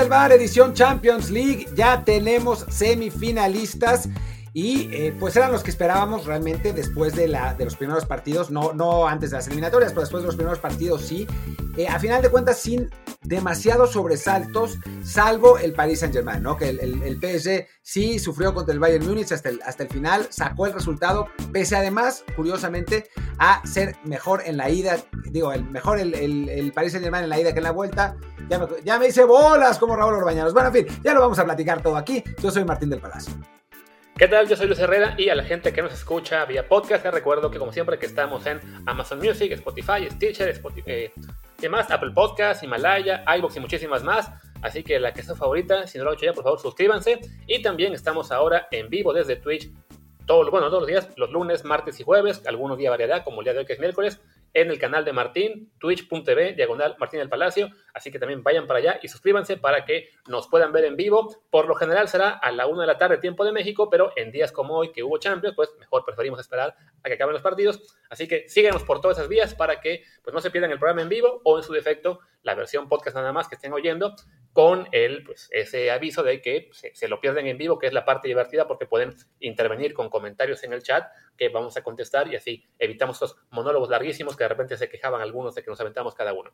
del Bar, edición Champions League. Ya tenemos semifinalistas. Y eh, pues eran los que esperábamos realmente después de, la, de los primeros partidos, no, no antes de las eliminatorias, pero después de los primeros partidos sí. Eh, a final de cuentas, sin demasiados sobresaltos, salvo el Paris Saint Germain, ¿no? Que el, el, PSG sí sufrió contra el Bayern Múnich hasta el, hasta el final, sacó el resultado, pese además, curiosamente, a ser mejor en la ida, digo, el mejor el, el Paris Saint Germain en la ida que en la vuelta. Ya me, ya me hice bolas como Raúl Orbañanos. Bueno, en fin, ya lo vamos a platicar todo aquí. Yo soy Martín del Palacio. ¿Qué tal? Yo soy Luis Herrera y a la gente que nos escucha vía podcast les recuerdo que como siempre que estamos en Amazon Music, Spotify, Stitcher, Spotify, eh, y más, Apple Podcast, Himalaya, iBox y muchísimas más. Así que la que es su favorita, si no lo han hecho ya, por favor suscríbanse. Y también estamos ahora en vivo desde Twitch, bueno, todos los días, los lunes, martes y jueves, algunos días variedad, como el día de hoy que es miércoles, en el canal de Martín, twitch.tv, diagonal Martín del Palacio. Así que también vayan para allá y suscríbanse para que nos puedan ver en vivo. Por lo general será a la una de la tarde, tiempo de México, pero en días como hoy que hubo Champions, pues mejor preferimos esperar a que acaben los partidos. Así que síganos por todas esas vías para que pues, no se pierdan el programa en vivo o en su defecto la versión podcast nada más que estén oyendo con el, pues, ese aviso de que se, lo pierden en vivo, que es la parte divertida porque pueden intervenir con comentarios en el chat que vamos a contestar y así evitamos esos monólogos larguísimos que de repente se quejaban algunos de que nos aventamos cada uno.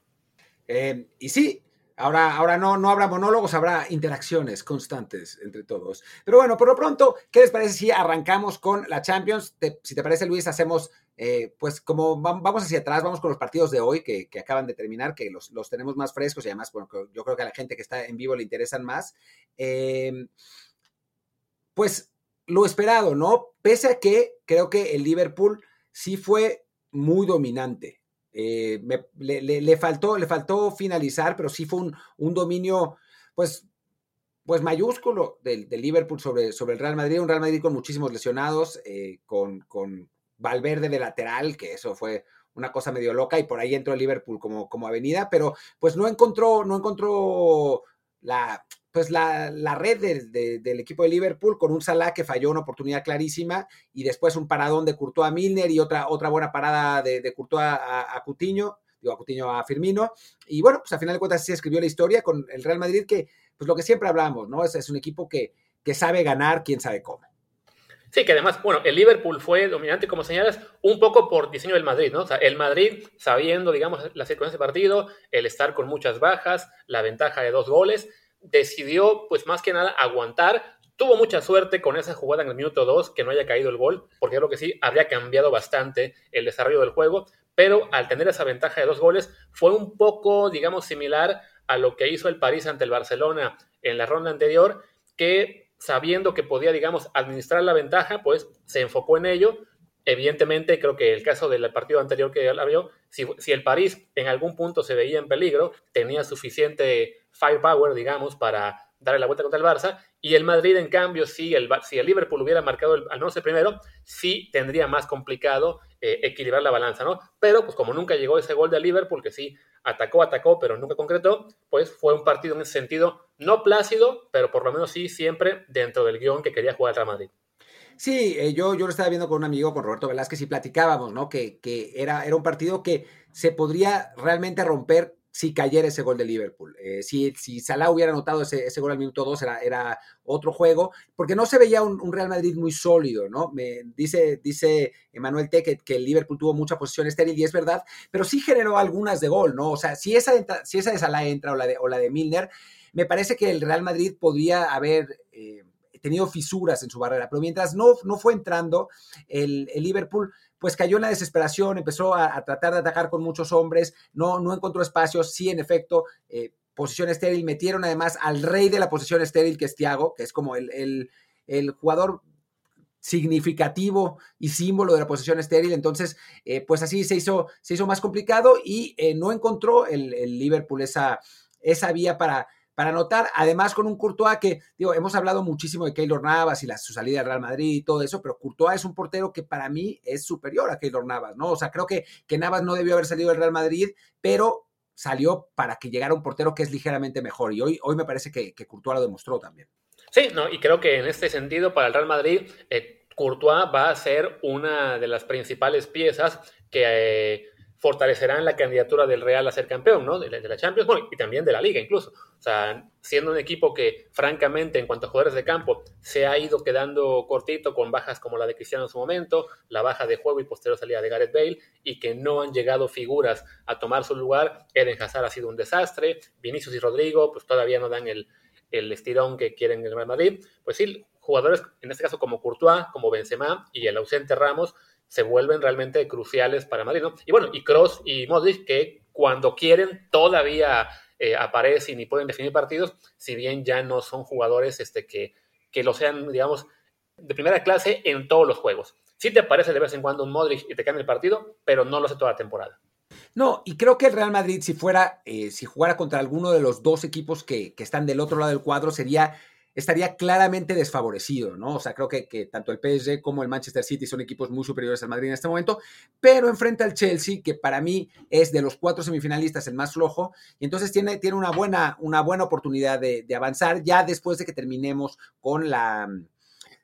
Eh, y sí, Ahora, ahora no, no habrá monólogos, habrá interacciones constantes entre todos. Pero bueno, por lo pronto, ¿qué les parece si arrancamos con la Champions? Si te parece, Luis, hacemos, eh, pues como vamos hacia atrás, vamos con los partidos de hoy que, que acaban de terminar, que los, los, tenemos más frescos y además, bueno, yo creo que a la gente que está en vivo le interesan más. Eh, pues lo esperado, ¿no? Pese a que creo que el Liverpool sí fue muy dominante. Eh, le, faltó, le faltó finalizar, pero sí fue un, un dominio, pues, pues mayúsculo del, del, Liverpool sobre, sobre el Real Madrid, un Real Madrid con muchísimos lesionados, eh, con, con Valverde de lateral, que eso fue una cosa medio loca, y por ahí entró el Liverpool como, como avenida, pero pues no encontró, no encontró la, pues la, la red de, de, del equipo de Liverpool con un Salah que falló una oportunidad clarísima y después un paradón de Courtois a Milner y otra, otra buena parada de, de Courtois a, a Coutinho, digo a Coutinho a Firmino. Y bueno, pues a final de cuentas sí escribió la historia con el Real Madrid que, pues lo que siempre hablamos, ¿no? Es, es un equipo que, que sabe ganar, quién sabe cómo. Sí, que además, bueno, el Liverpool fue dominante, como señalas, un poco por diseño del Madrid, ¿no? O sea, el Madrid, sabiendo, digamos, la circunstancia del partido, el estar con muchas bajas, la ventaja de dos goles, decidió, pues más que nada, aguantar. Tuvo mucha suerte con esa jugada en el minuto 2, que no haya caído el gol, porque creo que sí, habría cambiado bastante el desarrollo del juego, pero al tener esa ventaja de dos goles, fue un poco, digamos, similar a lo que hizo el París ante el Barcelona en la ronda anterior, que sabiendo que podía, digamos, administrar la ventaja, pues se enfocó en ello. Evidentemente, creo que el caso del partido anterior que la vio, si, el París en algún punto se veía en peligro, tenía suficiente firepower, digamos, para darle la vuelta contra el Barça. Y el Madrid, en cambio, si el, si el Liverpool hubiera marcado el, al 11 primero, sí tendría más complicado eh, equilibrar la balanza, ¿no? Pero, pues como nunca llegó ese gol de Liverpool, que sí atacó, atacó, pero nunca concretó, pues fue un partido en ese sentido no plácido, pero por lo menos sí siempre dentro del guion que quería jugar el Real Madrid. Sí, eh, yo, yo lo estaba viendo con un amigo, con Roberto Velázquez, y platicábamos, ¿no? Que, que era, era un partido que se podría realmente romper si cayera ese gol de Liverpool. Eh, si, si Salah hubiera anotado ese, ese, gol al minuto 2, era, era otro juego, porque no se veía un, Real Madrid muy sólido, ¿no? Me dice, dice Emanuel T que, que, el Liverpool tuvo mucha posición estéril y es verdad, pero sí generó algunas de gol, ¿no? O sea, si esa, si esa de Salah entra o la de, o la de Milner, me parece que el Real Madrid podría haber... Eh, tenido fisuras en su barrera, pero mientras no, no fue entrando, el, el Liverpool pues cayó en la desesperación, empezó a, a, tratar de atacar con muchos hombres, no, no encontró espacios, sí, en efecto, eh, posición estéril, metieron además al rey de la posición estéril, que es Thiago, que es como el, el, jugador significativo y símbolo de la posición estéril, entonces, eh, pues así se hizo, se hizo más complicado y eh, no encontró el, el Liverpool esa, esa vía para, para anotar, además con un Courtois que, digo, hemos hablado muchísimo de Keylor Navas y la, su salida al Real Madrid y todo eso, pero Courtois es un portero que para mí es superior a Keylor Navas, ¿no? O sea, creo que, que Navas no debió haber salido del Real Madrid, pero salió para que llegara un portero que es ligeramente mejor y hoy, hoy me parece que, que Courtois lo demostró también. Sí, no, y creo que en este sentido para el Real Madrid, eh, Courtois va a ser una de las principales piezas que... Eh, fortalecerán la candidatura del Real a ser campeón, ¿no? De, la Champions, bueno, y también de la Liga incluso. O sea, siendo un equipo que, francamente, en cuanto a jugadores de campo, se ha ido quedando cortito con bajas como la de Cristiano en su momento, la baja de juego y posterior salida de Gareth Bale, y que no han llegado figuras a tomar su lugar. Eden Hazard ha sido un desastre, Vinicius y Rodrigo, pues todavía no dan el, el estirón que quieren el Real Madrid. Pues sí, jugadores, en este caso como Courtois, como Benzema y el ausente Ramos, se vuelven realmente cruciales para Madrid, ¿no? Y bueno, y Cross y Modric, que cuando quieren todavía eh, aparecen y pueden definir partidos, si bien ya no son jugadores este, que, que lo sean, digamos, de primera clase en todos los juegos. Sí te aparece de vez en cuando un Modric y te cambia el partido, pero no lo hace toda la temporada. No, y creo que el Real Madrid, si fuera, eh, si jugara contra alguno de los dos equipos que, que están del otro lado del cuadro, sería estaría claramente desfavorecido, ¿no? O sea, creo que, que, tanto el PSG como el Manchester City son equipos muy superiores al Madrid en este momento, pero enfrenta al Chelsea, que para mí es de los cuatro semifinalistas el más flojo, y entonces tiene, tiene una, buena, una buena oportunidad de, avanzar ya después de que terminemos con la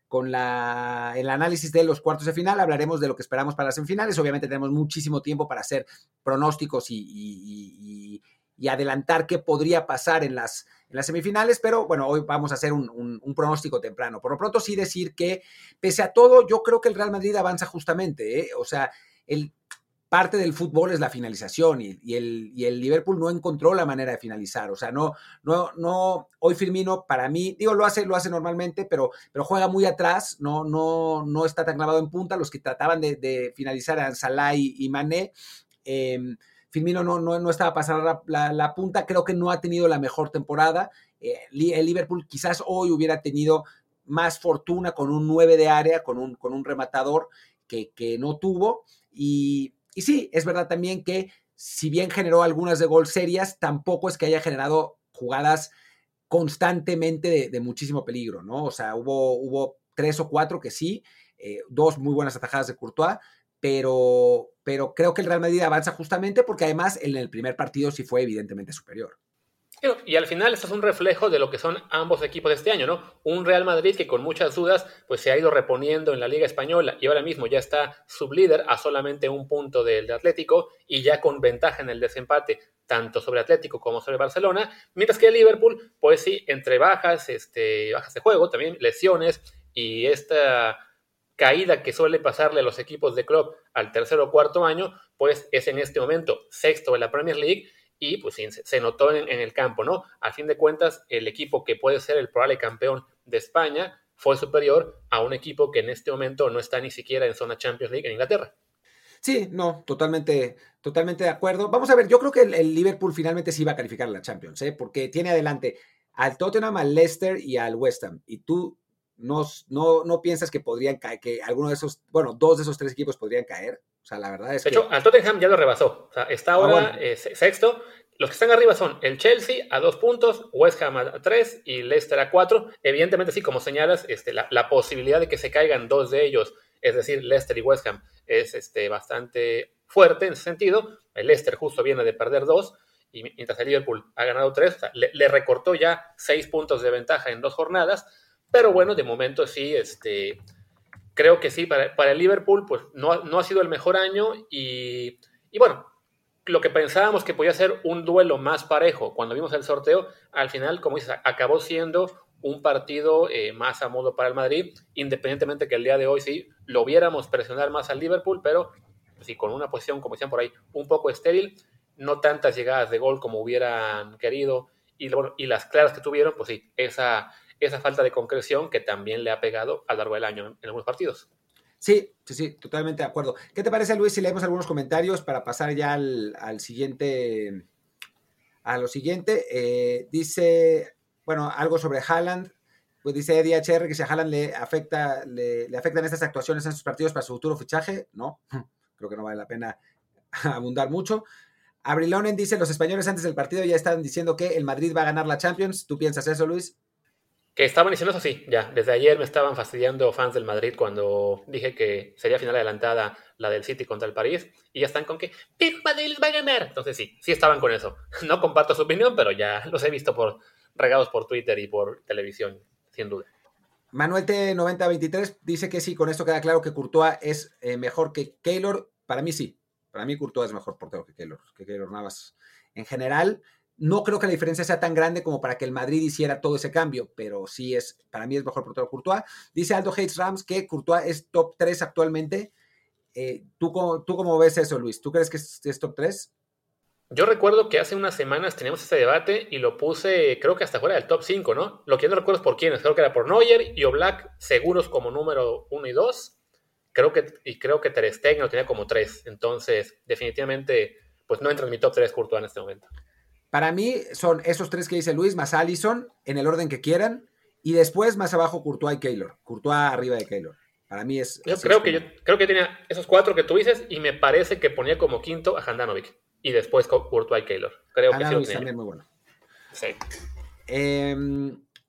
con la, el análisis de los cuartos de final, hablaremos de lo que esperamos para las semifinales. Obviamente tenemos muchísimo tiempo para hacer pronósticos y adelantar qué podría pasar en las, en las semifinales, pero bueno, hoy vamos a hacer un, pronóstico temprano. Por lo pronto sí decir que, pese a todo, yo creo que el Real Madrid avanza justamente, ¿eh? o sea, el, parte del fútbol es la finalización y, el, y, el, Liverpool no encontró la manera de finalizar. O sea, no, no, no, hoy Firmino para mí, digo, lo hace, lo hace normalmente, pero, pero juega muy atrás, no, no, no está tan clavado en punta. Los que trataban de, finalizar eran Salah y, Mané. Em, Firmino no, no, no estaba pasando la, punta, creo que no ha tenido la mejor temporada. Eh, el Liverpool quizás hoy hubiera tenido más fortuna con un 9 de área, con un, con un rematador que, que no tuvo. Y, y, sí, es verdad también que si bien generó algunas de gol serias, tampoco es que haya generado jugadas constantemente de, muchísimo peligro, ¿no? O sea, hubo, hubo tres o cuatro que sí, eh, dos muy buenas atajadas de Courtois, pero, pero creo que el Real Madrid avanza justamente porque además en el primer partido sí fue evidentemente superior. Y al final esto es un reflejo de lo que son ambos equipos de este año, ¿no? Un Real Madrid que con muchas dudas pues se ha ido reponiendo en la Liga Española y ahora mismo ya está sublíder a solamente un punto del de Atlético y ya con ventaja en el desempate tanto sobre Atlético como sobre Barcelona, mientras que el Liverpool pues sí, entre bajas, este, bajas de juego, también lesiones y esta caída que suele pasarle a los equipos de club al tercer o cuarto año, pues es en este momento sexto en la Premier League y pues se notó en, el campo, ¿no? A fin de cuentas, el equipo que puede ser el probable campeón de España fue superior a un equipo que en este momento no está ni siquiera en zona Champions League en Inglaterra. Sí, no, totalmente, totalmente de acuerdo. Vamos a ver, yo creo que el, Liverpool finalmente sí va a calificar a la Champions, ¿eh? porque tiene adelante al Tottenham, al Leicester y al West Ham. Y tú no, no, piensas que podrían caer, que alguno de esos, bueno, dos de esos tres equipos podrían caer. O sea, la verdad es de que. hecho, al Tottenham ya lo rebasó. O sea, está ah, ahora eh, sexto. Los que están arriba son el Chelsea a dos puntos, West Ham a tres y Leicester a cuatro. Evidentemente, sí, como señalas, este, la, posibilidad de que se caigan dos de ellos, es decir, Leicester y West Ham, es este, bastante fuerte en ese sentido. El Leicester justo viene de perder dos y mientras el Liverpool ha ganado tres, le, recortó ya seis puntos de ventaja en dos jornadas pero bueno, de momento sí, este, creo que sí, para, el Liverpool, pues no, no, ha sido el mejor año y, bueno, lo que pensábamos que podía ser un duelo más parejo cuando vimos el sorteo, al final, como dices, acabó siendo un partido eh, más a modo para el Madrid, independientemente que el día de hoy sí lo viéramos presionar más al Liverpool, pero sí con una posición, como decían por ahí, un poco estéril, no tantas llegadas de gol como hubieran querido, y, y las claras que tuvieron, pues sí, esa, esa falta de concreción que también le ha pegado a lo largo del año en, algunos partidos. Sí, sí, sí, totalmente de acuerdo. ¿Qué te parece, Luis, si leemos algunos comentarios para pasar ya al, siguiente, a lo siguiente? Eh, dice, bueno, algo sobre Haaland. Pues dice Eddie HR que si a Haaland le, afecta, le, le afectan estas actuaciones en sus partidos para su futuro fichaje. No, creo que no vale la pena abundar mucho. Abrilonen dice, los españoles antes del partido ya están diciendo que el Madrid va a ganar la Champions. ¿Tú piensas eso, Luis? Que estaban diciendo eso, sí, ya. Desde ayer me estaban fastidiando fans del Madrid cuando dije que sería final adelantada la del City contra el París. Y ya están con que, pero Madrid les va a ganar. Entonces sí, sí estaban con eso. No comparto su opinión, pero ya los he visto por regados por Twitter y por televisión, sin duda. Manuel T9023 dice que sí, con esto queda claro que Courtois es eh, mejor que Keylor. Para mí sí. Para mí Courtois es mejor portero que Keylor, que Keylor Navas. En general, no creo que la diferencia sea tan grande como para que el Madrid hiciera todo ese cambio, pero sí es, para mí es mejor portero Courtois. Dice Aldo Hates Rams que Courtois es top 3 actualmente. Eh, ¿tú, cómo, ¿Tú cómo ves eso, Luis? ¿Tú crees que es, es top 3? Yo recuerdo que hace unas semanas teníamos ese debate y lo puse, creo que hasta fuera del top 5, ¿no? Lo que yo no recuerdo es por quiénes, creo que era por Neuer y Oblak seguros como número 1 y 2. Creo que, y creo que Ter Stegen lo tenía como 3. Entonces, definitivamente, pues no entra en mi top 3 Courtois en este momento. Para mí son esos tres que dice Luis, más Allison, en el orden que quieran, y después más abajo Courtois y Keylor. Courtois arriba de Keylor. Para mí es. Yo creo que yo creo que tenía esos cuatro que tú dices, y me parece que ponía como quinto a Handanovic. Y después Courtois y Keylor. Creo que sí también muy bueno. Sí. Eh,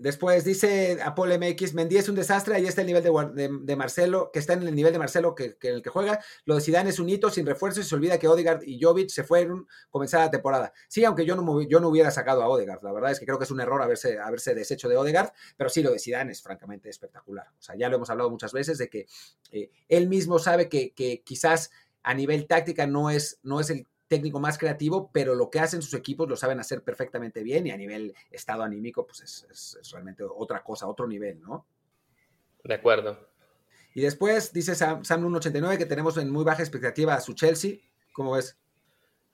Después dice Apolo MX, Mendy es un desastre, ahí está el nivel de, de, Marcelo, que está en el nivel de Marcelo que, que, el que juega. Lo de Zidane es un hito sin refuerzo y se olvida que Odegaard y Jovic se fueron comenzar la temporada. Sí, aunque yo no, yo no hubiera sacado a Odegaard, la verdad es que creo que es un error haberse, haberse deshecho de Odegaard, pero sí, lo de Zidane es francamente espectacular. O sea, ya lo hemos hablado muchas veces de que eh, él mismo sabe que, que, quizás a nivel táctica no es, no es el técnico más creativo, pero lo que hacen sus equipos lo saben hacer perfectamente bien y a nivel estado anímico, pues es, realmente otra cosa, otro nivel, ¿no? De acuerdo. Y después dice Sam, Sam 189 que tenemos en muy baja expectativa a su Chelsea. ¿Cómo ves?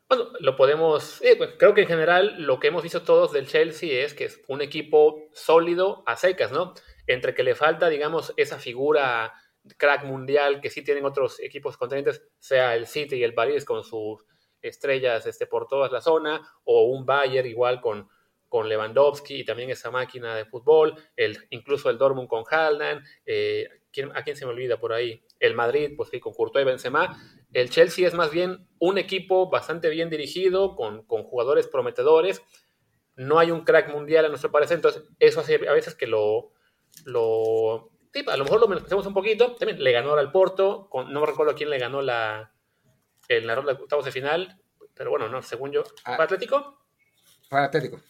Bueno, lo podemos. Pues, creo que en general lo que hemos visto todos del Chelsea es que es un equipo sólido a secas, ¿no? Entre que le falta, digamos, esa figura crack mundial que sí tienen otros equipos contendientes, sea el City y el París con sus estrellas este, por toda la zona, o un Bayer igual con, con Lewandowski y también esa máquina de fútbol, el, incluso el Dortmund con Haaland, eh, ¿a quién se me olvida por ahí? El Madrid, pues sí, con Courtois y Benzema. El Chelsea es más bien un equipo bastante bien dirigido, con, con jugadores prometedores. No hay un crack mundial a nuestro parecer, entonces eso hace a veces que lo... lo a lo mejor lo menospreciamos un poquito. También le ganó al Porto, con, no recuerdo quién le ganó la, en la ronda de octavos de final, pero bueno, no, según yo. Ah. ¿Para Atlético? Para Atlético.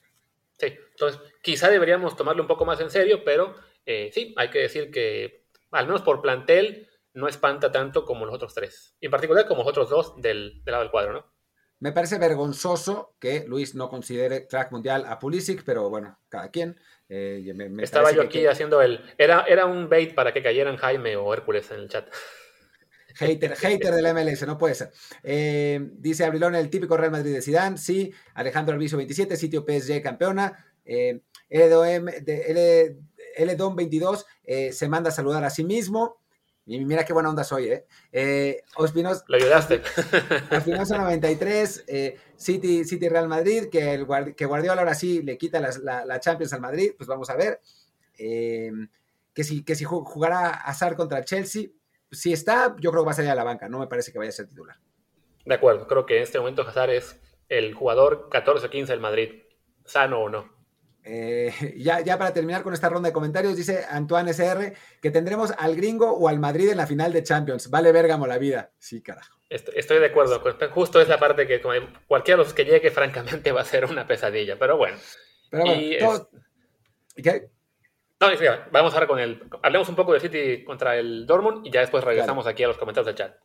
Sí, entonces quizá deberíamos tomarlo un poco más en serio, pero eh, sí, hay que decir que al menos por plantel no espanta tanto como los otros tres, y en particular como los otros dos del, lado del cuadro, ¿no? Me parece vergonzoso que Luis no considere track mundial a Pulisic, pero bueno, cada quien. Eh, Estaba yo aquí haciendo el... Era, era un bait para que cayeran Jaime o Hércules en el chat. Hater, hater del MLS, no puede ser. Eh, dice Abrilón, el típico Real Madrid de Zidane, sí. Alejandro Alviso 27, sitio PSG campeona. Eh, L, 22 eh, se manda a saludar a sí mismo. Y mira qué buena onda soy, ¿eh? eh Ospinosa, Lo ayudaste. Ospinosa 93, eh, City, City Real Madrid, que, el, que Guardiola ahora sí le quita la, Champions al Madrid, pues vamos a ver. que, si, que si jugará Azar contra Chelsea, si está, yo creo que va a salir a la banca, no me parece que vaya a ser titular. De acuerdo, creo que en este momento Hazard es el jugador 14-15 del Madrid, sano o no. Eh, ya, ya para terminar con esta ronda de comentarios, dice Antoine SR que tendremos al gringo o al Madrid en la final de Champions. Vale Bergamo la vida. Sí, carajo. Estoy de acuerdo. Justo es la parte que cualquiera de los que llegue, francamente, va a ser una pesadilla. Pero bueno. Pero bueno, ¿qué? No, vamos ahora con el. Hablemos un poco del City contra el Dortmund y ya después regresamos aquí a los comentarios del chat.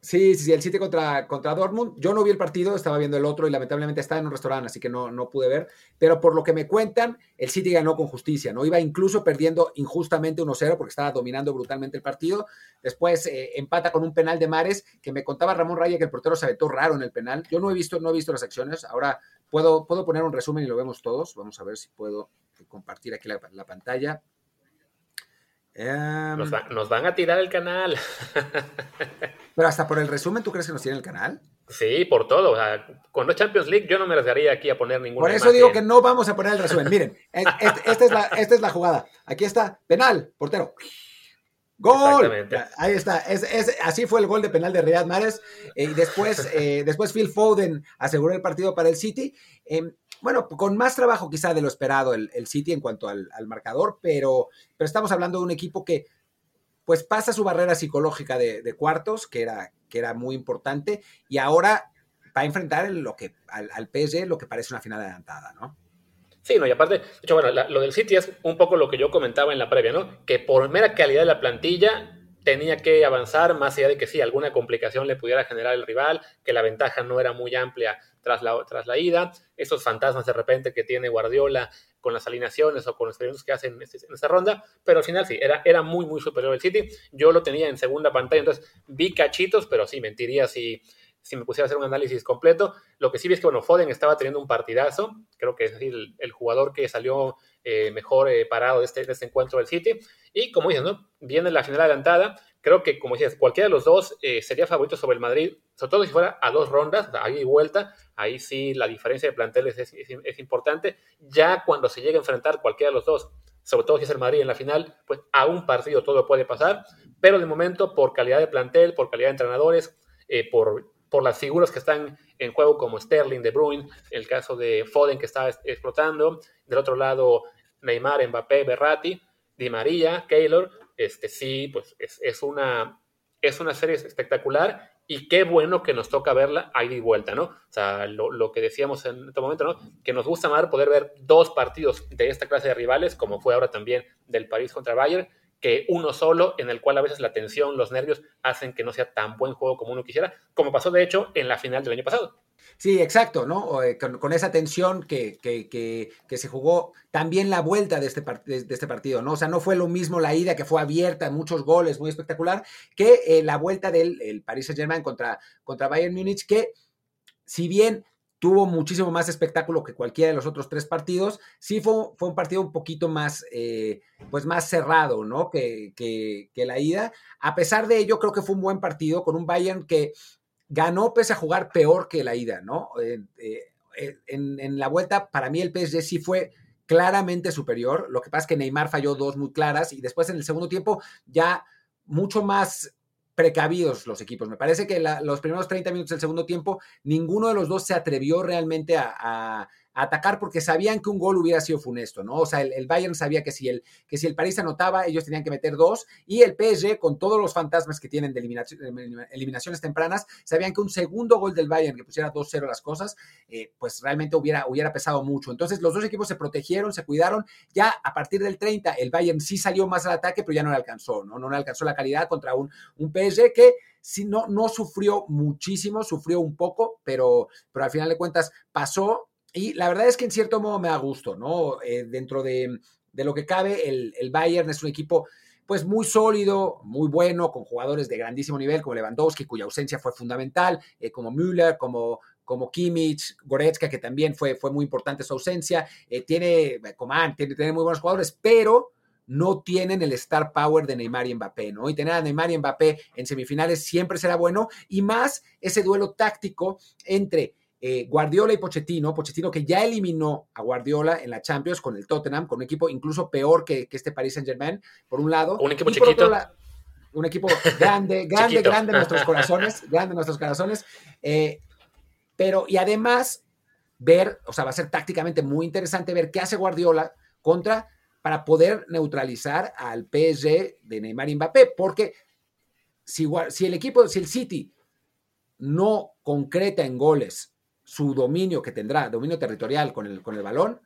Sí, sí, sí, el City contra, contra Dortmund. Yo no vi el partido, estaba viendo el otro y lamentablemente estaba en un restaurante, así que no, no pude ver. Pero por lo que me cuentan, el City ganó con justicia, ¿no? Iba incluso perdiendo injustamente 1-0 porque estaba dominando brutalmente el partido. Después eh, empata con un penal de Mares, que me contaba Ramón Raya que el portero se aventó raro en el penal. Yo no he visto, no he visto las acciones. Ahora puedo, puedo poner un resumen y lo vemos todos. Vamos a ver si puedo compartir aquí la, pantalla. Em, nos, van a tirar el canal. Pero hasta por el resumen, ¿tú crees que nos tienen el canal? Sí, por todo. O sea, cuando es Champions League, yo no me arriesgaría aquí a poner ninguna. Por eso digo que no vamos a poner el resumen. Miren, esta, es la, esta es la jugada. Aquí está, penal, portero. ¡Gol! Ahí está. así fue el gol de penal de Riyad Mahrez. y después, eh, después Phil Foden aseguró el partido para el City. Em, bueno, con más trabajo quizá de lo esperado el, City en cuanto al, marcador, pero, pero, estamos hablando de un equipo que pues pasa su barrera psicológica de, cuartos, que era, que era muy importante, y ahora va a enfrentar lo que, al, al PSG lo que parece una final adelantada, ¿no? Sí, no, y aparte, de hecho, bueno, lo del City es un poco lo que yo comentaba en la previa, ¿no? Que por mera calidad de la plantilla tenía que avanzar, más allá de que sí, alguna complicación le pudiera generar el rival, que la ventaja no era muy amplia tras la, tras la ida, esos fantasmas de repente que tiene Guardiola con las alineaciones o con los experimentos que hacen en, esta ronda, pero al final sí, era, era muy, muy superior el City. Yo lo tenía en segunda pantalla, entonces vi cachitos, pero sí, mentiría si, si me pusiera a hacer un análisis completo. Lo que sí vi es que, bueno, Foden estaba teniendo un partidazo, creo que es el, el jugador que salió eh, mejor eh, parado de este, de este encuentro del City. Y como dices, ¿no? Viene la final adelantada, creo que, como dices, cualquiera de los dos eh, sería favorito sobre el Madrid, sobre todo si fuera a dos rondas, ahí vuelta, ahí sí la diferencia de planteles es, es, importante. Ya cuando se llegue a enfrentar cualquiera de los dos, sobre todo si es el Madrid en la final, pues a un partido todo puede pasar, pero de momento por calidad de plantel, por calidad de entrenadores, por por las figuras que están en juego como Sterling, De Bruyne, el caso de Foden que está explotando, del otro lado Neymar, Mbappé, Berratti, Di María, Keylor, este sí, pues es, una, es una serie espectacular y qué bueno que nos toca verla ahí de vuelta, ¿no? O sea, lo, que decíamos en este momento, ¿no? Que nos gusta más poder ver dos partidos de esta clase de rivales, como fue ahora también del París contra Bayern, que uno solo, en el cual a veces la tensión, los nervios hacen que no sea tan buen juego como uno quisiera, como pasó de hecho en la final del año pasado. Sí, exacto, ¿no? Eh, con, esa tensión que, que, que, se jugó también la vuelta de este, de este partido, ¿no? O sea, no fue lo mismo la ida que fue abierta, muchos goles, muy espectacular, que eh, la vuelta del el Paris Saint-Germain contra, contra Bayern Múnich, que si bien tuvo muchísimo más espectáculo que cualquiera de los otros tres partidos. Sí fue, fue un partido un poquito más, eh, pues más cerrado, ¿no? Que, que, la ida. A pesar de ello, creo que fue un buen partido con un Bayern que ganó pese a jugar peor que la ida, ¿no? Eh, eh, en, en, la vuelta, para mí el PSG sí fue claramente superior. Lo que pasa es que Neymar falló dos muy claras y después en el segundo tiempo ya mucho más precavidos los equipos. Me parece que los primeros 30 minutos del segundo tiempo, ninguno de los dos se atrevió realmente a, atacar porque sabían que un gol hubiera sido funesto, ¿no? O sea, el, Bayern sabía que si, el, que si el París anotaba, ellos tenían que meter dos, y el PSG, con todos los fantasmas que tienen de eliminaciones tempranas, sabían que un segundo gol del Bayern que pusiera 2-0 las cosas, eh, pues realmente hubiera, hubiera pesado mucho. Entonces, los dos equipos se protegieron, se cuidaron. Ya a partir del 30, el Bayern sí salió más al ataque, pero ya no le alcanzó, ¿no? No le alcanzó la calidad contra un, un PSG que si no, no sufrió muchísimo, sufrió un poco, pero, pero al final de cuentas pasó y la verdad es que en cierto modo me da gusto, ¿no? Eh, dentro de, lo que cabe, el, Bayern es un equipo pues muy sólido, muy bueno, con jugadores de grandísimo nivel como Lewandowski, cuya ausencia fue fundamental, eh, como Müller, como, como Kimmich, Goretzka, que también fue, fue muy importante su ausencia, eh, tiene Coman, tiene, tiene muy buenos jugadores, pero no tienen el star power de Neymar y Mbappé, ¿no? Y tener a Neymar y Mbappé en semifinales siempre será bueno, y más ese duelo táctico entre eh, Guardiola y Pochettino, Pochettino que ya eliminó a Guardiola en la Champions con el Tottenham, con un equipo incluso peor que, este Paris Saint Germain, por un lado. Un equipo chiquito. un equipo grande, grande, grande en nuestros corazones, grande en nuestros corazones. Eh, pero, y además, ver, o sea, va a ser tácticamente muy interesante ver qué hace Guardiola contra para poder neutralizar al PSG de Neymar y Mbappé, porque si, si el equipo, si el City no concreta en goles su dominio que tendrá, dominio territorial con el, con el balón,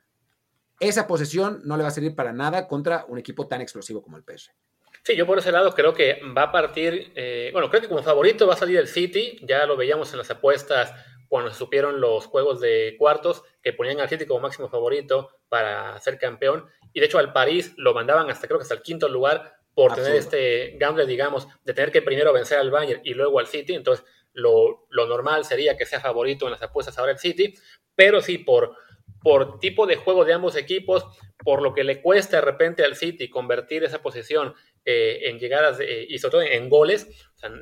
esa posesión no le va a servir para nada contra un equipo tan explosivo como el PSG. Sí, yo por ese lado creo que va a partir, eh, bueno, creo que como favorito va a salir el City, ya lo veíamos en las apuestas cuando se supieron los juegos de cuartos, que ponían al City como máximo favorito para ser campeón, y de hecho al París lo mandaban hasta creo que hasta el quinto lugar por tener este gamble, digamos, de tener que primero vencer al Bayern y luego al City, entonces lo, normal sería que sea favorito en las apuestas ahora el City, pero sí por, por tipo de juego de ambos equipos, por lo que le cuesta de repente al City convertir esa posición eh, en llegadas y sobre todo en goles,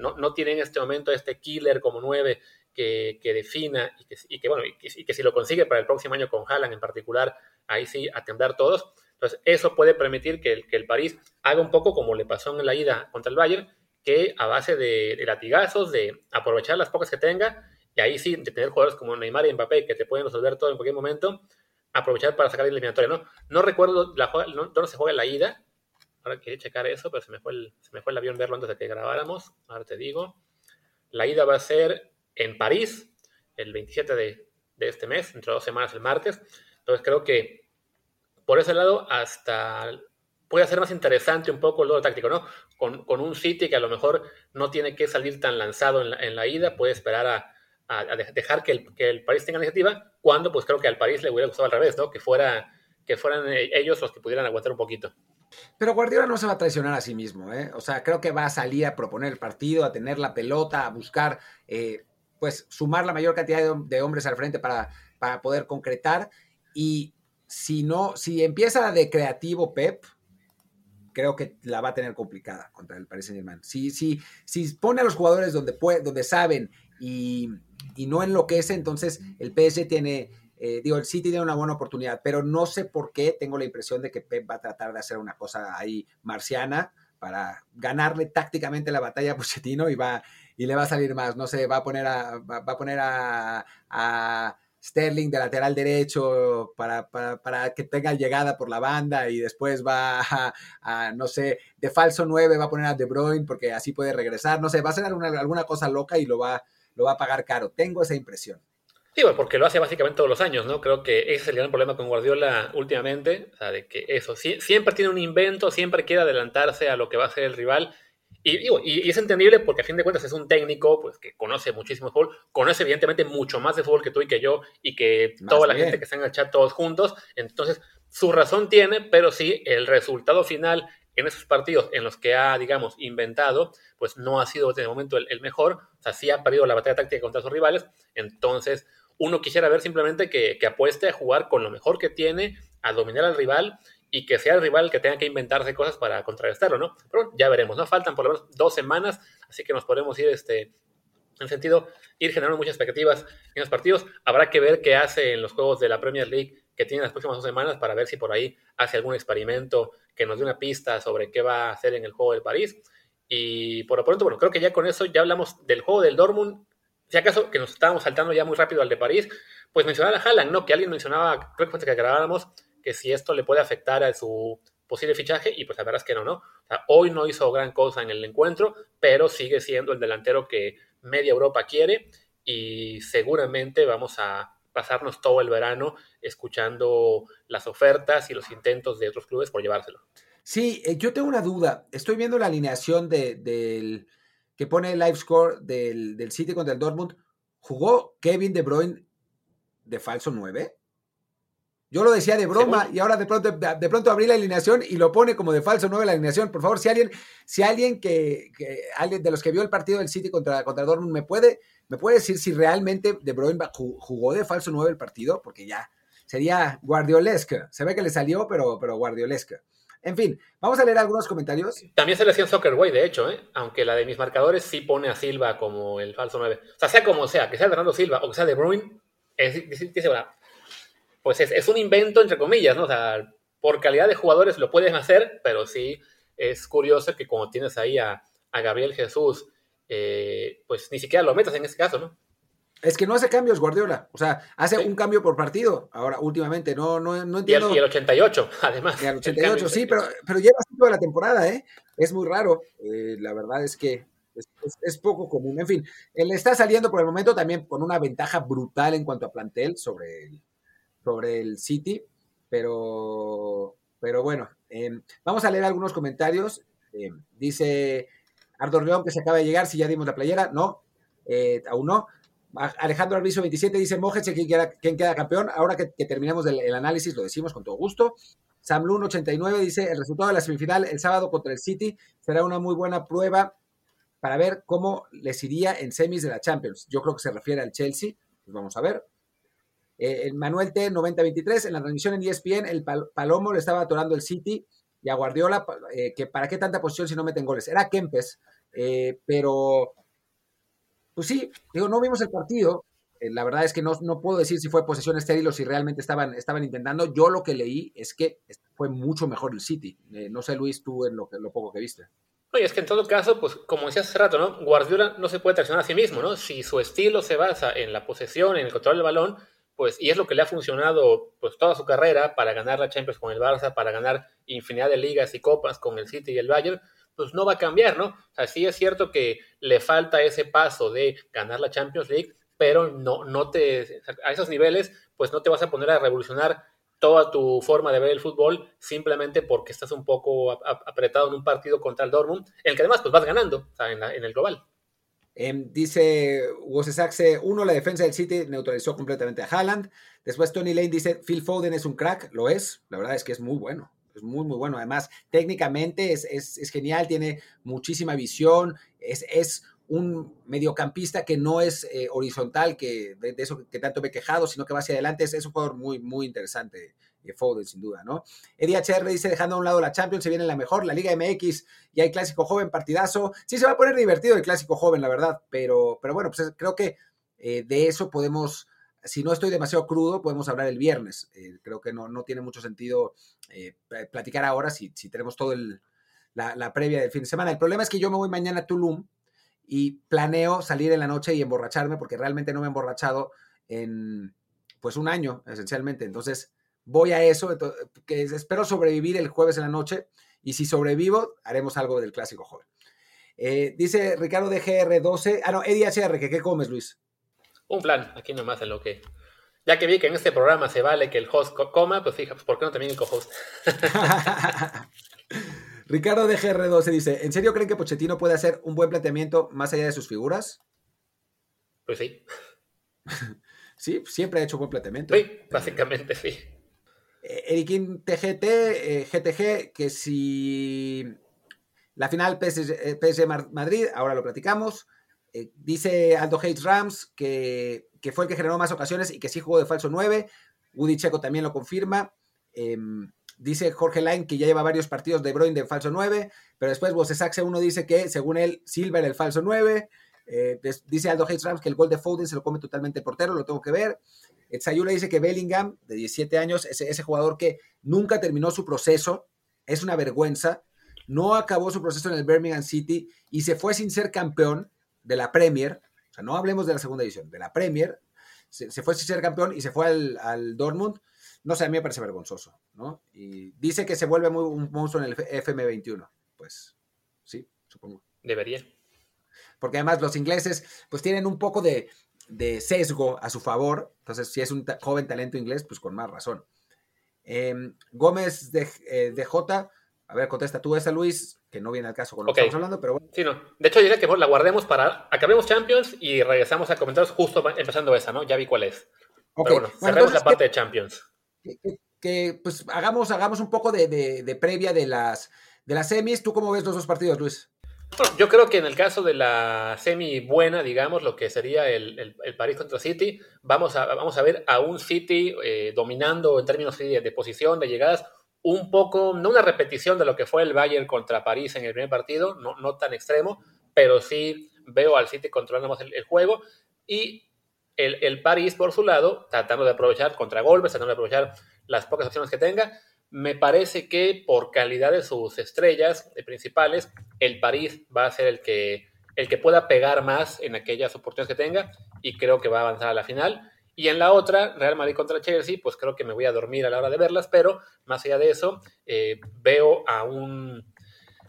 no, no tiene en este momento este killer como nueve que, defina y que, bueno, y que, si lo consigue para el próximo año con Haaland en particular, ahí sí a temblar todos. Entonces, eso puede permitir que el, que el París haga un poco como le pasó en la ida contra el Bayern, que a base de, latigazos, de aprovechar las pocas que tenga, y ahí sí, de tener jugadores como Neymar y Mbappé que te pueden resolver todo en cualquier momento, aprovechar para sacar el eliminatoria, ¿no? No recuerdo la, dónde se juega la ida, ahora quería checar eso, pero se me, fue el, se el avión verlo antes de que grabáramos, ahora te digo. La ida va a ser en París, el 27 de, de este mes, entre dos semanas el martes, entonces creo que por ese lado, hasta puede hacer más interesante un poco el duelo táctico, ¿no? Con, con, un City que a lo mejor no tiene que salir tan lanzado en la, en la ida, puede esperar a, a, dejar que el, que el, París tenga iniciativa, cuando pues creo que al París le hubiera gustado al revés, ¿no? Que, fuera, que fueran ellos los que pudieran aguantar un poquito. Pero Guardiola no se va a traicionar a sí mismo, ¿eh? O sea, creo que va a salir a proponer el partido, a tener la pelota, a buscar, eh, pues, sumar la mayor cantidad de, de hombres al frente para, para poder concretar. Y si no, si empieza de creativo Pep, creo que la va a tener complicada contra el Paris Saint Germain. Si, si, si pone a los jugadores donde, puede, donde saben y, y no enloquece, entonces el PSG tiene, eh, digo, el City tiene una buena oportunidad, pero no sé por qué tengo la impresión de que Pep va a tratar de hacer una cosa ahí marciana para ganarle tácticamente la batalla a Pochettino y va y le va a salir más, no sé, va a poner a, va, a poner a Sterling de lateral derecho para, para, para, que tenga llegada por la banda y después va a, no sé, de falso 9 va a poner a De Bruyne porque así puede regresar, no sé, va a hacer alguna, alguna cosa loca y lo va, lo va a pagar caro. Tengo esa impresión. Sí, bueno, porque lo hace básicamente todos los años, ¿no? Creo que ese es el gran problema con Guardiola últimamente, o sea, de que eso, siempre tiene un invento, siempre quiere adelantarse a lo que va a hacer el rival y, y, y, es entendible porque a fin de cuentas es un técnico pues, que conoce muchísimo fútbol, conoce evidentemente mucho más de fútbol que tú y que yo y que más toda la bien. gente que está en el chat todos juntos. Entonces, su razón tiene, pero sí, el resultado final en esos partidos en los que ha, digamos, inventado, pues no ha sido desde el momento el, el mejor. O sea, sí ha perdido la batalla táctica contra sus rivales. Entonces, uno quisiera ver simplemente que, que apueste a jugar con lo mejor que tiene, a dominar al rival y que sea el rival que tenga que inventarse cosas para contrarrestarlo, ¿no? Pero ya veremos, ¿no? Faltan por lo menos dos semanas, así que nos podemos ir, este, en sentido, ir generando muchas expectativas en los partidos. Habrá que ver qué hace en los juegos de la Premier League que tiene las próximas dos semanas para ver si por ahí hace algún experimento que nos dé una pista sobre qué va a hacer en el juego del París. Y por lo pronto, bueno, creo que ya con eso ya hablamos del juego del Dortmund. Si acaso que nos estábamos saltando ya muy rápido al de París, pues mencionar a Haaland, ¿no? Que alguien mencionaba, creo que fue que grabáramos, que si esto le puede afectar a su posible fichaje, y pues la verdad es que no, ¿no? Hoy no hizo gran cosa en el encuentro, pero sigue siendo el delantero que media Europa quiere y seguramente vamos a pasarnos todo el verano escuchando las ofertas y los intentos de otros clubes por llevárselo. Sí, eh, yo tengo una duda. Estoy viendo la alineación de, del que pone el live score del, del City contra el Dortmund. ¿Jugó Kevin De Bruyne de falso 9? Yo lo decía de broma y ahora de pronto, de pronto abrí la alineación y lo pone como de falso 9 la alineación. Por favor, si alguien, si alguien que, que alguien de los que vio el partido del City contra, contra Dortmund me puede, me puede decir si realmente De Bruyne jugó de falso 9 el partido, porque ya sería guardiolesca. Se ve que le salió, pero, pero guardiolesca. En fin, vamos a leer algunos comentarios. También se le en Soccer Way, de hecho, ¿eh? aunque la de mis marcadores sí pone a Silva como el falso 9. O sea, sea como sea, que sea Fernando Silva o que sea De Bruyne, es, dice, bueno, pues es, es, un invento, entre comillas, ¿no? O sea, por calidad de jugadores lo pueden hacer, pero sí es curioso que como tienes ahí a, a Gabriel Jesús, eh, pues ni siquiera lo metas en este caso, ¿no? Es que no hace cambios Guardiola, o sea, hace sí. un cambio por partido, ahora últimamente, no, no, no entiendo. Y el, y el 88, además. Y el 88, sí, pero, pero lleva toda la temporada, ¿eh? Es muy raro, eh, la verdad es que es, es, es, poco común. En fin, él está saliendo por el momento también con una ventaja brutal en cuanto a plantel sobre el, sobre el City, pero, pero bueno, eh, vamos a leer algunos comentarios. Eh, dice Ardor León que se acaba de llegar, si ya dimos la playera, no, eh, aún no. Alejandro Arbizo 27 dice, queda, quién queda campeón. Ahora que, que terminemos el, el, análisis, lo decimos con todo gusto. Samlun 89 dice, el resultado de la semifinal el sábado contra el City será una muy buena prueba para ver cómo les iría en semis de la Champions. Yo creo que se refiere al Chelsea. Pues vamos a ver. Eh, el Manuel T 9023 en la transmisión en ESPN, el Pal Palomo le estaba atorando el City y a Guardiola, eh, que para qué tanta posición si no meten goles. Era Kempes, eh, pero pues sí, digo, no vimos el partido. La verdad es que no, no, puedo decir si fue posesión estéril o si realmente estaban, estaban intentando. Yo lo que leí es que fue mucho mejor el City. No sé, Luis, tú en lo, en lo poco que viste. Oye, es que en todo caso, pues como decías hace rato, ¿no? Guardiola no se puede traicionar a sí mismo, ¿no? Si su estilo se basa en la posesión, en el control del balón, pues, y es lo que le ha funcionado pues toda su carrera para ganar la Champions con el Barça, para ganar infinidad de ligas y copas con el City y el Bayern, pues no va a cambiar, ¿no? O sea, sí es cierto que le falta ese paso de ganar la Champions League, pero no, no te, a esos niveles, pues no te vas a poner a revolucionar toda tu forma de ver el fútbol simplemente porque estás un poco apretado en un partido contra el Dortmund, en el que además pues vas ganando en, el global. Em, dice Saxe, uno, la defensa del City neutralizó completamente a Haaland. Después Tony Lane dice, Phil Foden es un crack, lo es, la verdad es que es muy bueno, es muy, muy bueno. Además, técnicamente es, es, genial, tiene muchísima visión, es, es un mediocampista que no es eh, horizontal, que de, eso que tanto me he quejado, sino que va hacia adelante. Es, un jugador muy, muy interesante, eh, Foden, sin duda, ¿no? Eddie HR dice, dejando a un lado la Champions, se viene la mejor, la Liga MX, y hay clásico joven, partidazo. Sí, se va a poner divertido el clásico joven, la verdad, pero, pero bueno, pues creo que eh, de eso podemos, si no estoy demasiado crudo, podemos hablar el viernes. creo que no, no tiene mucho sentido platicar ahora si, si tenemos todo el... La, la previa del fin de semana. El problema es que yo me voy mañana a Tulum, y planeo salir en la noche y emborracharme porque realmente no me he emborrachado en pues un año esencialmente. Entonces voy a eso, que espero sobrevivir el jueves en la noche y si sobrevivo haremos algo del clásico joven. Eh, dice Ricardo de GR12, ah no, Eddie HR, ¿qué comes Luis? Un plan, aquí nomás en lo que... Ya que vi que en este programa se vale que el host coma, pues fíjate, ¿por qué no también el co-host? Ricardo de GR12 dice, ¿en serio creen que Pochettino puede hacer un buen planteamiento más allá de sus figuras? Pues sí. sí, siempre ha hecho buen planteamiento. Sí, básicamente sí. Eh, Erikin TGT, GTG, eh, que si la final PSG, eh, Madrid, ahora lo platicamos. dice Aldo Hates Rams que, que, fue el que generó más ocasiones y que sí jugó de falso 9. Woody Checo también lo confirma. Em, Dice Jorge Line que ya lleva varios partidos de Bruyne de falso 9, pero después Saxe uno dice que, según él, Silver el falso 9. Eh, dice Aldo Hayes Rams que el gol de Foden se lo come totalmente el portero, lo tengo que ver. Sayula dice que Bellingham, de 17 años, ese, ese jugador que nunca terminó su proceso, es una vergüenza, no acabó su proceso en el Birmingham City y se fue sin ser campeón de la Premier, o sea, no hablemos de la segunda división, de la Premier, se, fue sin ser campeón y se fue al, al Dortmund no sé, a mí me parece vergonzoso, ¿no? Y dice que se vuelve muy un monstruo en el FM21. Pues sí, supongo. Debería. Porque además los ingleses pues tienen un poco de, sesgo a su favor. Entonces, si es un joven talento inglés, pues con más razón. Em, Gómez de, eh, de, J, a ver, contesta tú esa, Luis, que no viene al caso con lo que estamos hablando, pero bueno. Sí, no. De hecho, diría que la guardemos para. Acabemos Champions y regresamos a comentarios justo empezando esa, ¿no? Ya vi cuál es. Pero bueno, cerremos la parte de Champions que, pues hagamos, hagamos un poco de, previa de las, de las semis. ¿Tú cómo ves los dos partidos, Luis? Yo creo que en el caso de la semi buena, digamos, lo que sería el, el, París contra City, vamos a, vamos a ver a un City eh, dominando en términos de, de, posición, de llegadas, un poco, no una repetición de lo que fue el Bayern contra París en el primer partido, no, no tan extremo, pero sí veo al City controlando más el, el juego. Y el, París, por su lado, tratando de aprovechar contra golpes, tratando de aprovechar las pocas opciones que tenga, me parece que por calidad de sus estrellas principales, el París va a ser el que, el que pueda pegar más en aquellas oportunidades que tenga y creo que va a avanzar a la final. Y en la otra, Real Madrid contra Chelsea, pues creo que me voy a dormir a la hora de verlas, pero más allá de eso, eh, veo a un,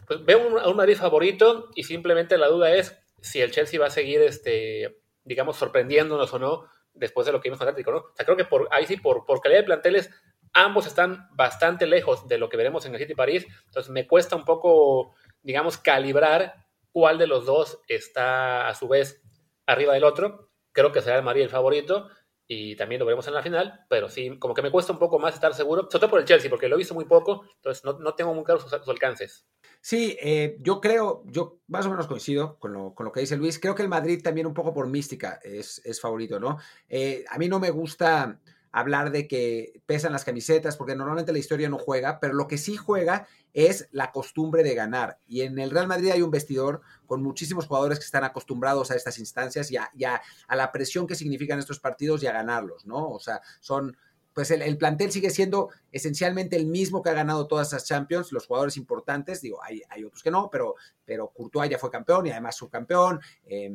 pues veo a un Madrid favorito y simplemente la duda es si el Chelsea va a seguir este, digamos, sorprendiéndonos o no después de lo que vimos con Atlético, ¿no? O sea, creo que por, ahí sí, por, por calidad de planteles, ambos están bastante lejos de lo que veremos en el City París, entonces me cuesta un poco, digamos, calibrar cuál de los dos está a su vez arriba del otro. Creo que será el Madrid el favorito, y también lo veremos en la final, pero sí, como que me cuesta un poco más estar seguro, sobre todo por el Chelsea, porque lo he visto muy poco, entonces no, no tengo muy claro sus, alcances. Sí, eh, yo creo, yo más o menos coincido con lo, con lo, que dice Luis, creo que el Madrid también un poco por mística es, es favorito, ¿no? Eh, a mí no me gusta hablar de que pesan las camisetas, porque normalmente la historia no juega, pero lo que sí juega es la costumbre de ganar. Y en el Real Madrid hay un vestidor con muchísimos jugadores que están acostumbrados a estas instancias y a, a, la presión que significan estos partidos y a ganarlos, ¿no? O sea, son pues el, plantel sigue siendo esencialmente el mismo que ha ganado todas esas Champions, los jugadores importantes, digo, hay, hay otros que no, pero, pero Courtois ya fue campeón y además subcampeón, eh,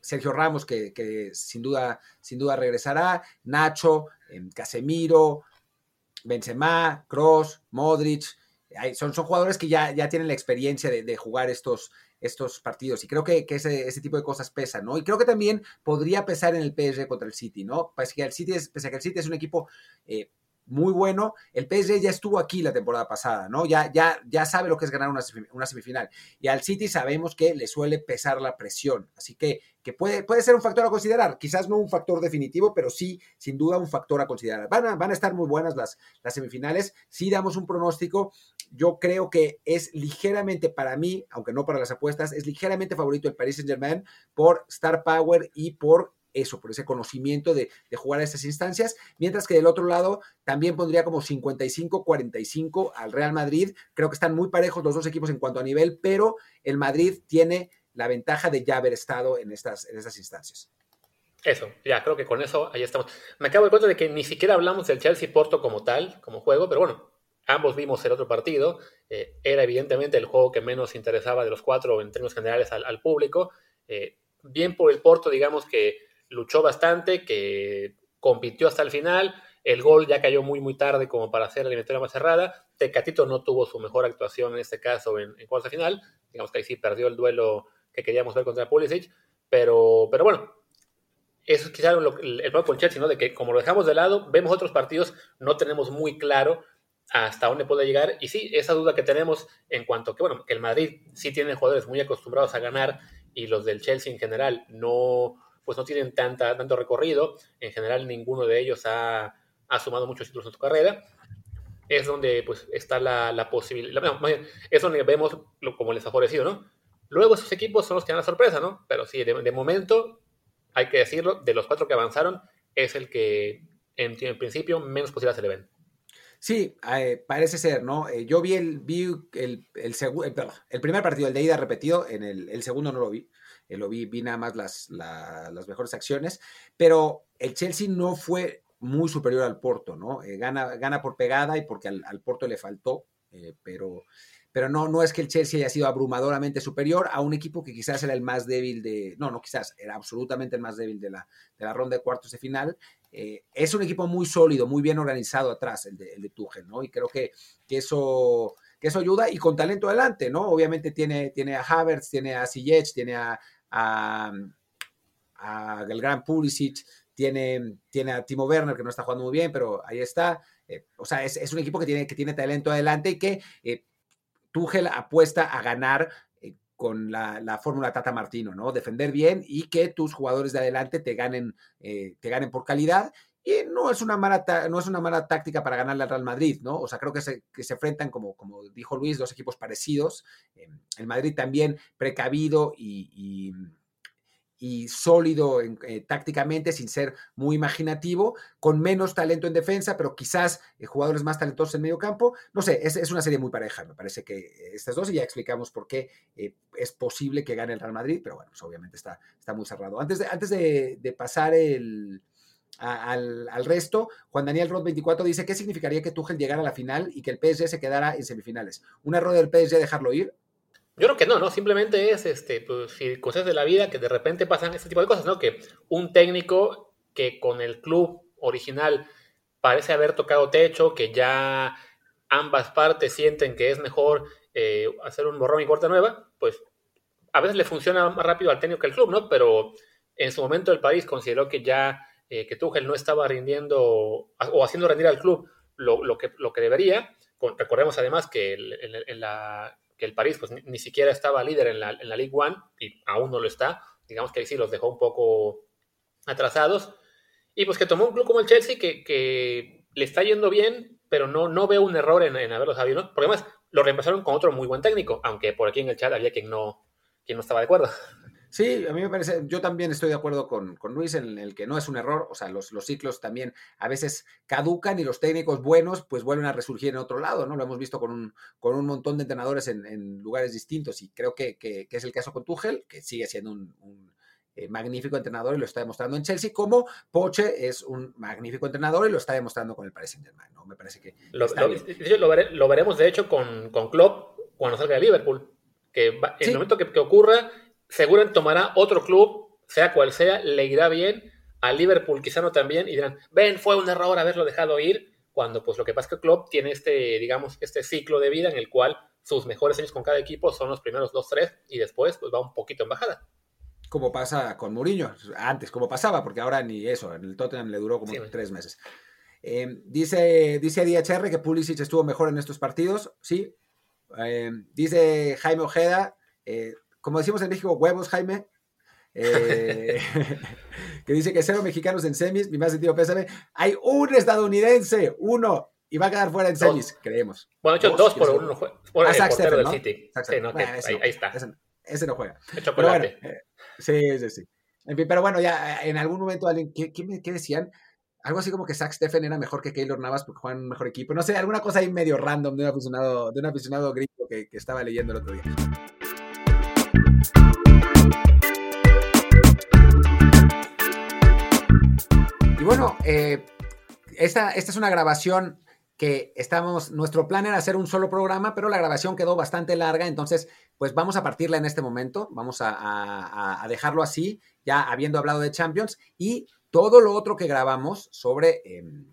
Sergio Ramos que, sin, duda, sin duda regresará, Nacho, em, Casemiro, Benzema, Cross, Modric, son, son jugadores que ya, ya tienen la experiencia de, jugar estos, estos partidos. Y creo que, ese, ese, tipo de cosas pesan, ¿no? Y creo que también podría pesar en el PSG contra el City, ¿no? Pese que el City es, pese a que el City es un equipo eh, muy bueno. El PSG ya estuvo aquí la temporada pasada, ¿no? Ya, ya, ya sabe lo que es ganar una, una semifinal. Y al City sabemos que le suele pesar la presión. Así que, que puede, puede ser un factor a considerar. Quizás no un factor definitivo, pero sí, sin duda, un factor a considerar. Van a, van a estar muy buenas las, las semifinales. Si damos un pronóstico. Yo creo que es ligeramente para mí, aunque no para las apuestas, es ligeramente favorito el Paris Saint Germain por Star Power y por eso, por ese conocimiento de, jugar a estas instancias, mientras que del otro lado también pondría como 55-45 al Real Madrid. Creo que están muy parejos los dos equipos en cuanto a nivel, pero el Madrid tiene la ventaja de ya haber estado en estas, en estas instancias. Eso, ya creo que con eso ahí estamos. Me acabo de cuenta de que ni siquiera hablamos del Chelsea Porto como tal, como juego, pero bueno, ambos vimos el otro partido. Eh, era evidentemente el juego que menos interesaba de los cuatro en términos generales al, público. Eh, bien por el Porto, digamos que luchó bastante, que compitió hasta el final. El gol ya cayó muy, muy tarde como para hacer la eliminatoria más cerrada. Tecatito no tuvo su mejor actuación en este caso en, en cuarta final. Digamos que ahí sí perdió el duelo que queríamos ver contra Pulisic. Pero, pero bueno, eso es quizás el problema con Chelsea, ¿no? De que como lo dejamos de lado, vemos otros partidos, no tenemos muy claro hasta dónde puede llegar. Y sí, esa duda que tenemos en cuanto que, bueno, el Madrid sí tiene jugadores muy acostumbrados a ganar y los del Chelsea en general no, pues no tienen tanta, tanto recorrido. En general, ninguno de ellos ha, ha sumado muchos títulos en su carrera. Es donde pues, está la, la posibilidad, es donde vemos lo, como les ha favorecido, ¿no? Luego esos equipos son los que dan la sorpresa, ¿no? Pero sí, de, momento, hay que decirlo, de los cuatro que avanzaron, es el que en, en principio menos posibilidades se le ven. Sí, eh, parece ser, ¿no? Eh, yo vi el, vi el, el, el, primer partido, el de ida repetido, en el, segundo no lo vi. Eh, lo vi, vi nada más las, las mejores acciones, pero el Chelsea no fue muy superior al Porto, ¿no? Eh, gana, gana por pegada y porque al, Porto le faltó, eh, pero, pero no, no es que el Chelsea haya sido abrumadoramente superior a un equipo que quizás era el más débil de, no, no quizás, era absolutamente el más débil de la, de la ronda de cuartos de final. Es un equipo muy sólido, muy bien organizado atrás, el de, el ¿no? Y creo que, que eso que eso ayuda y con talento adelante, ¿no? Obviamente tiene, tiene a Havertz, tiene a Ziyech, tiene a, a, el gran Pulisic, tiene, tiene a Timo Werner, que no está jugando muy bien, pero ahí está. Eh, o sea, es, un equipo que tiene, que tiene talento adelante y que eh, apuesta a ganar eh, con la, fórmula Tata Martino, ¿no? Defender bien y que tus jugadores de adelante te ganen, te ganen por calidad. Y no es, una mala no es una mala táctica para ganarle al Real Madrid, ¿no? O sea, creo que se, que se enfrentan, como, como dijo Luis, dos equipos parecidos. el Madrid también precavido y y sólido eh, tácticamente, sin ser muy imaginativo, con menos talento en defensa, pero quizás eh, jugadores más talentosos en medio campo. No sé, es, es, una serie muy pareja, me parece que eh, estas dos, y ya explicamos por qué es posible que gane el Real Madrid, pero bueno, pues obviamente está, está muy cerrado. Antes de, antes de, pasar el, al, al, resto, Juan Daniel Roth 24 dice, ¿qué significaría que Tuchel llegara a la final y que el PSG se quedara en semifinales? ¿Un error del PSG dejarlo ir? Yo creo que no, ¿no? Simplemente es este, pues, circunstancias de la vida que de repente pasan este tipo de cosas, ¿no? Que un técnico que con el club original parece haber tocado techo, que ya ambas partes sienten que es mejor eh, hacer un borrón y cuarta nueva, pues a veces le funciona más rápido al técnico que al club, ¿no? Pero en su momento el país consideró que ya eh, que Tuchel no estaba rindiendo o haciendo rendir al club lo, que, lo que debería. recordemos además que en la que el París pues, ni, siquiera estaba líder en la, en la League One y aún no lo está. Digamos que ahí sí los dejó un poco atrasados. Y pues que tomó un club como el Chelsea que, que le está yendo bien, pero no, no veo un error en, en haberlo sabido, ¿no? Porque además lo reemplazaron con otro muy buen técnico, aunque por aquí en el chat había quien no, quien no estaba de acuerdo. Sí, a mí me parece, yo también estoy de acuerdo con, con Luis en el que no es un error, o sea, los, los, ciclos también a veces caducan y los técnicos buenos pues vuelven a resurgir en otro lado, ¿no? Lo hemos visto con un, con un montón de entrenadores en, en lugares distintos y creo que, que, es el caso con Tuchel, que sigue siendo un, un eh, magnífico entrenador y lo está demostrando en Chelsea, como Poche es un magnífico entrenador y lo está demostrando con el Paris Saint-Germain, ¿no? Me parece que... Lo, lo, lo, veremos de hecho con, con Klopp cuando salga de Liverpool, que en el momento que, que ocurra seguro tomará otro club, sea cual sea, le irá bien, a Liverpool quizá no también, y dirán, ven, fue un error haberlo dejado ir, cuando pues lo que pasa es que Klopp tiene este, digamos, este ciclo de vida en el cual sus mejores años con cada equipo son los primeros dos, tres, y después pues va un poquito en bajada. Como pasa con Mourinho, antes, como pasaba, porque ahora ni eso, en el Tottenham le duró como tres meses. Eh, dice, dice DHR que Pulisic estuvo mejor en estos partidos. Sí. Eh, dice Jaime Ojeda, eh, como decimos en México, huevos, Jaime. que dice que cero mexicanos en semis, mi más sentido pésame. Hay un estadounidense, uno, y va a quedar fuera en semis, creemos. Bueno, de hecho, dos, por uno. Por ah, el portero del City. ahí, está. Ese, no juega. Pero bueno, sí, sí, sí. En fin, pero bueno, ya en algún momento alguien, ¿qué, qué decían? algo así como que Zach Steffen era mejor que Keylor Navas porque juegan un mejor equipo. No sé, alguna cosa ahí medio random de un aficionado, de un aficionado gringo que, estaba leyendo el otro día. Y bueno, eh, esta, esta es una grabación que estamos, nuestro plan era hacer un solo programa, pero la grabación quedó bastante larga, entonces pues vamos a partirla en este momento, vamos a, a dejarlo así, ya habiendo hablado de Champions, y todo lo otro que grabamos sobre, em,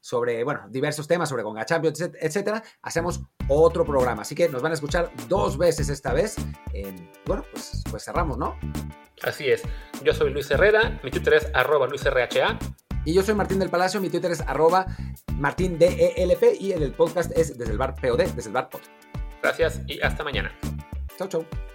sobre bueno, diversos temas, sobre Conga Champions, etcétera, hacemos otro programa. Así que nos van a escuchar dos veces esta vez. Em, bueno, pues, pues cerramos, ¿no? Así es. Yo soy Luis Herrera, mi Twitter es arroba luisrha. Y yo soy Martín del Palacio, mi Twitter es arroba martindelp y el podcast es desde el bar POD, desde el bar POD. Gracias y hasta mañana. Chau, chau.